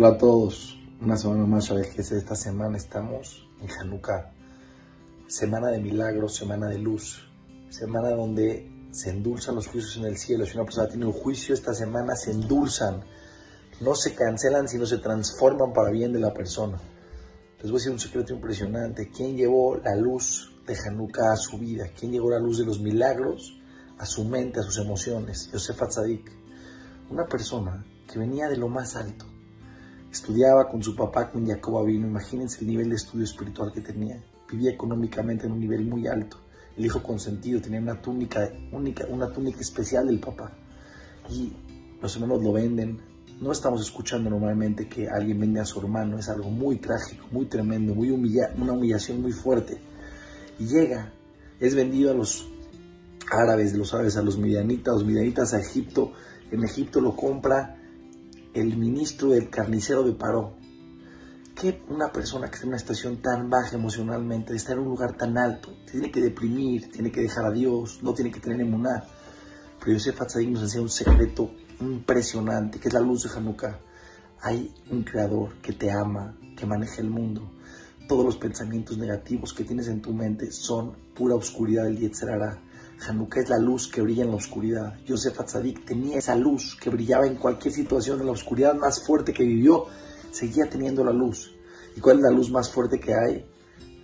Hola a todos, una semana más de Esta semana estamos en Hanukkah, semana de milagros, semana de luz, semana donde se endulzan los juicios en el cielo. Si una persona tiene un juicio esta semana, se endulzan, no se cancelan, sino se transforman para bien de la persona. Les voy a decir un secreto impresionante. ¿Quién llevó la luz de Hanukkah a su vida? ¿Quién llevó la luz de los milagros a su mente, a sus emociones? Yosef Atzadik, una persona que venía de lo más alto Estudiaba con su papá, con Jacob Abino. Imagínense el nivel de estudio espiritual que tenía. Vivía económicamente en un nivel muy alto. El hijo consentido tenía una túnica, única, una túnica especial del papá. Y los hermanos lo venden. No estamos escuchando normalmente que alguien vende a su hermano. Es algo muy trágico, muy tremendo, muy una humillación muy fuerte. Y llega, es vendido a los árabes, los árabes a los midianitas, los midianitas a Egipto. En Egipto lo compra el ministro del carnicero de Paró. Que una persona que está en una situación tan baja emocionalmente, estar en un lugar tan alto, tiene que deprimir, tiene que dejar a Dios, no tiene que tener emuná. Pero Yosef Atzadik nos enseña un secreto impresionante, que es la luz de Hanukkah. Hay un creador que te ama, que maneja el mundo. Todos los pensamientos negativos que tienes en tu mente son pura oscuridad del Yetzerara Hanukkah es la luz que brilla en la oscuridad. Yosef Atzadik tenía esa luz que brillaba en cualquier situación, en la oscuridad más fuerte que vivió, seguía teniendo la luz. ¿Y cuál es la luz más fuerte que hay?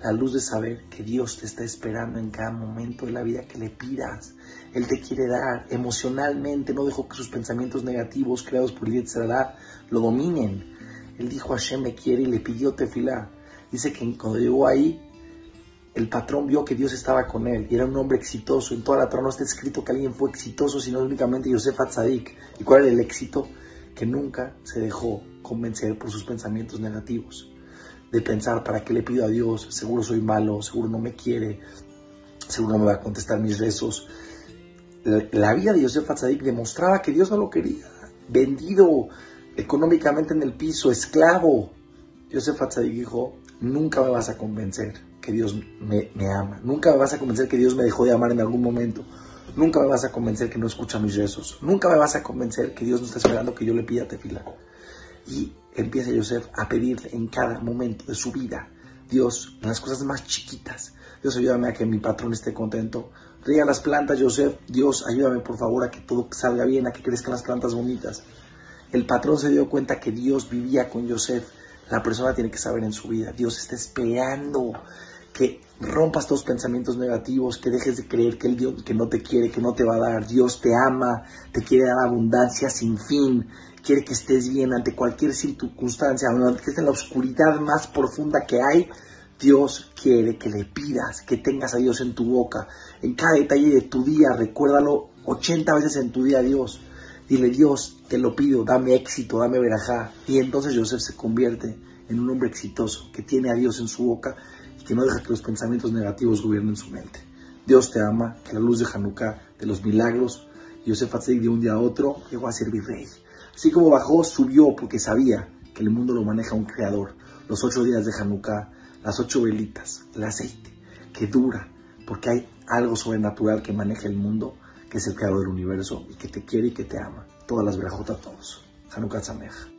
La luz de saber que Dios te está esperando en cada momento de la vida que le pidas. Él te quiere dar emocionalmente, no dejó que sus pensamientos negativos creados por Yetzirah lo dominen. Él dijo, Hashem me quiere y le pidió tefilá. Dice que cuando llegó ahí, el patrón vio que Dios estaba con él y era un hombre exitoso. En toda la Torah no está escrito que alguien fue exitoso, sino únicamente Yosef Atzadik. ¿Y cuál era el éxito? Que nunca se dejó convencer por sus pensamientos negativos. De pensar, ¿para qué le pido a Dios? Seguro soy malo, seguro no me quiere, seguro no me va a contestar mis rezos. La, vida de Yosef Atzadik demostraba que Dios no lo quería. Vendido económicamente en el piso, esclavo. Yosef Atzadik dijo, nunca me vas a convencer que Dios me, ama. Nunca me vas a convencer que Dios me dejó de amar en algún momento. Nunca me vas a convencer que no escucha mis rezos. Nunca me vas a convencer que Dios no está esperando que yo le pida tefila. Y empieza Yosef a pedirle en cada momento de su vida, Dios, en las cosas más chiquitas. Dios, ayúdame a que mi patrón esté contento. Riega las plantas, Yosef. Dios, ayúdame por favor a que todo salga bien, a que crezcan las plantas bonitas. El patrón se dio cuenta que Dios vivía con Yosef. La persona tiene que saber en su vida, Dios está esperando que rompas tus pensamientos negativos, que dejes de creer que el Dios que no te quiere, que no te va a dar. Dios te ama, te quiere dar abundancia sin fin, quiere que estés bien ante cualquier circunstancia, aunque estés en la oscuridad más profunda que hay. Dios quiere que le pidas, que tengas a Dios en tu boca. En cada detalle de tu día, recuérdalo 80 veces en tu día, Dios. Dile, Dios, te lo pido, dame éxito, dame verajá. Y entonces Joseph se convierte en un hombre exitoso, que tiene a Dios en su boca que no deja que los pensamientos negativos gobiernen su mente. Dios te ama, que la luz de Hanukkah, de los milagros, Yosef Atzadik de un día a otro llegó a ser virrey. Así como bajó, subió porque sabía que el mundo lo maneja un creador. Los ocho días de Hanukkah, las ocho velitas, el aceite, que dura, porque hay algo sobrenatural que maneja el mundo, que es el creador del universo y que te quiere y que te ama. Todas las verajotas a todos. Hanukkah.